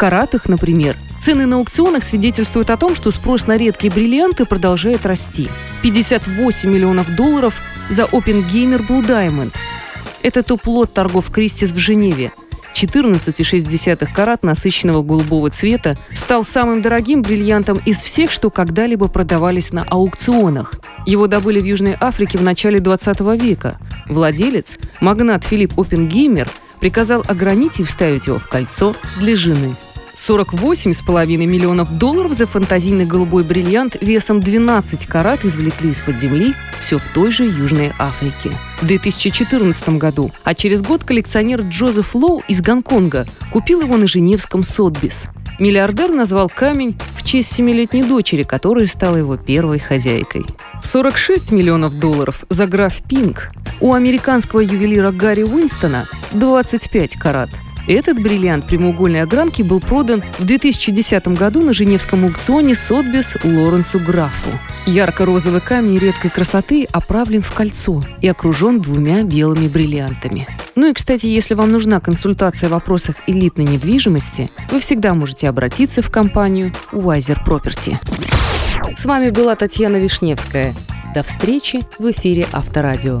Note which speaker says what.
Speaker 1: Каратах, например. Цены на аукционах свидетельствуют о том, что спрос на редкие бриллианты продолжает расти. 58 миллионов долларов за Gamer Blue Diamond. Это топ-лот торгов Кристис в Женеве – 14,6 карат насыщенного голубого цвета стал самым дорогим бриллиантом из всех, что когда-либо продавались на аукционах. Его добыли в Южной Африке в начале 20 века. Владелец, магнат Филипп Оппенгеймер, приказал огранить и вставить его в кольцо для жены. 48,5 миллионов долларов за фантазийный голубой бриллиант весом 12 карат извлекли из-под земли все в той же Южной Африке. В 2014 году, а через год коллекционер Джозеф Лоу из Гонконга купил его на Женевском Сотбис. Миллиардер назвал камень в честь семилетней дочери, которая стала его первой хозяйкой. 46 миллионов долларов за граф Пинг. У американского ювелира Гарри Уинстона 25 карат – этот бриллиант прямоугольной огранки был продан в 2010 году на женевском аукционе Сотбис Лоренсу Графу. Ярко-розовый камень редкой красоты оправлен в кольцо и окружен двумя белыми бриллиантами. Ну и, кстати, если вам нужна консультация в вопросах элитной недвижимости, вы всегда можете обратиться в компанию Wiser Property. С вами была Татьяна Вишневская. До встречи в эфире Авторадио.